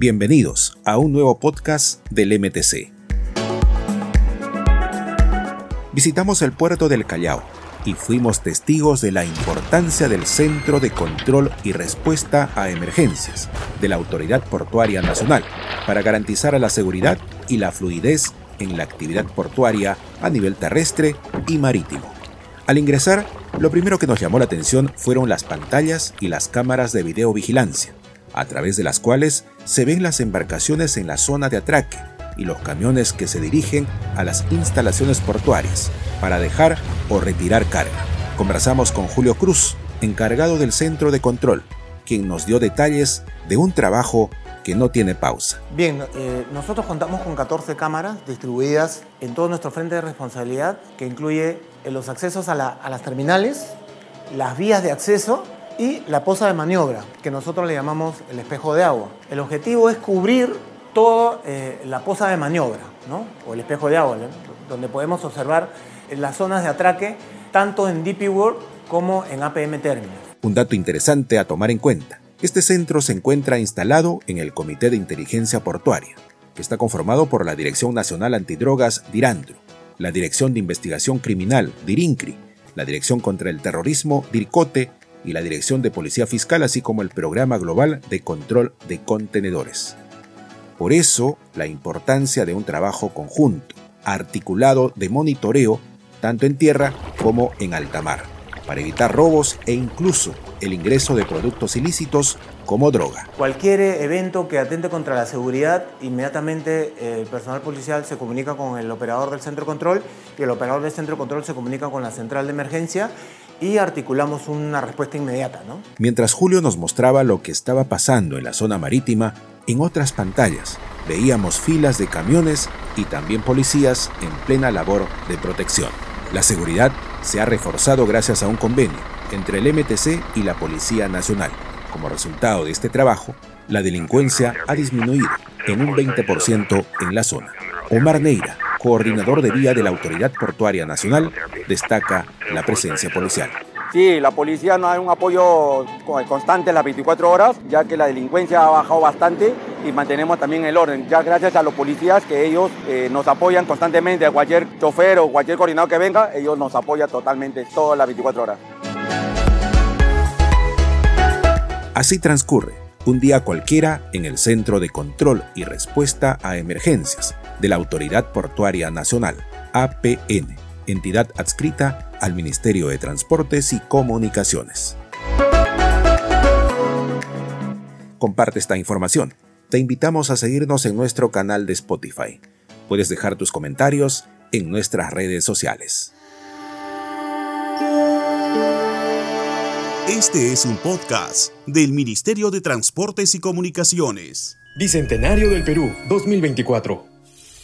Bienvenidos a un nuevo podcast del MTC. Visitamos el puerto del Callao y fuimos testigos de la importancia del Centro de Control y Respuesta a Emergencias de la Autoridad Portuaria Nacional para garantizar la seguridad y la fluidez en la actividad portuaria a nivel terrestre y marítimo. Al ingresar, lo primero que nos llamó la atención fueron las pantallas y las cámaras de videovigilancia, a través de las cuales se ven las embarcaciones en la zona de atraque y los camiones que se dirigen a las instalaciones portuarias para dejar o retirar carga. Conversamos con Julio Cruz, encargado del centro de control, quien nos dio detalles de un trabajo que no tiene pausa. Bien, eh, nosotros contamos con 14 cámaras distribuidas en todo nuestro frente de responsabilidad, que incluye eh, los accesos a, las terminales, las vías de acceso y la posa de maniobra, que nosotros le llamamos el espejo de agua. El objetivo es cubrir toda eh, la posa de maniobra, ¿no? o el espejo de agua, donde podemos observar las zonas de atraque tanto en DP World como en APM Terminal. Un dato interesante a tomar en cuenta este centro se encuentra instalado en el Comité de Inteligencia Portuaria, que está conformado por la Dirección Nacional Antidrogas DIRANDRO, la Dirección de Investigación Criminal DIRINCRI, la Dirección contra el Terrorismo DIRCOTE y la Dirección de Policía Fiscal, así como el Programa Global de Control de Contenedores. Por eso, la importancia de un trabajo conjunto, articulado de monitoreo, tanto en tierra como en alta mar, para evitar robos e incluso el ingreso de productos ilícitos como droga. Cualquier evento que atente contra la seguridad, inmediatamente eh, el personal policial se comunica con el operador del centro control y el operador del centro control se comunica con la central de emergencia y articulamos una respuesta inmediata. ¿no? Mientras Julio nos mostraba lo que estaba pasando en la zona marítima, en otras pantallas veíamos filas de camiones y también policías en plena labor de protección. La seguridad se ha reforzado gracias a un convenio entre el MTC y la Policía Nacional. Como resultado de este trabajo, la delincuencia ha disminuido en un 20% en la zona. Omar Neira, coordinador de vía de la Autoridad Portuaria Nacional, destaca la presencia policial. Sí, la policía nos da un apoyo constante las 24 horas, ya que la delincuencia ha bajado bastante y mantenemos también el orden. Ya gracias a los policías que ellos eh, nos apoyan constantemente, a cualquier chofer o cualquier coordinador que venga, ellos nos apoyan totalmente todas las 24 horas. Así transcurre un día cualquiera en el Centro de Control y Respuesta a Emergencias de la Autoridad Portuaria Nacional, APN, entidad adscrita al Ministerio de Transportes y Comunicaciones. Comparte esta información. Te invitamos a seguirnos en nuestro canal de Spotify. Puedes dejar tus comentarios en nuestras redes sociales. Este es un podcast del Ministerio de Transportes y Comunicaciones. Bicentenario del Perú 2024.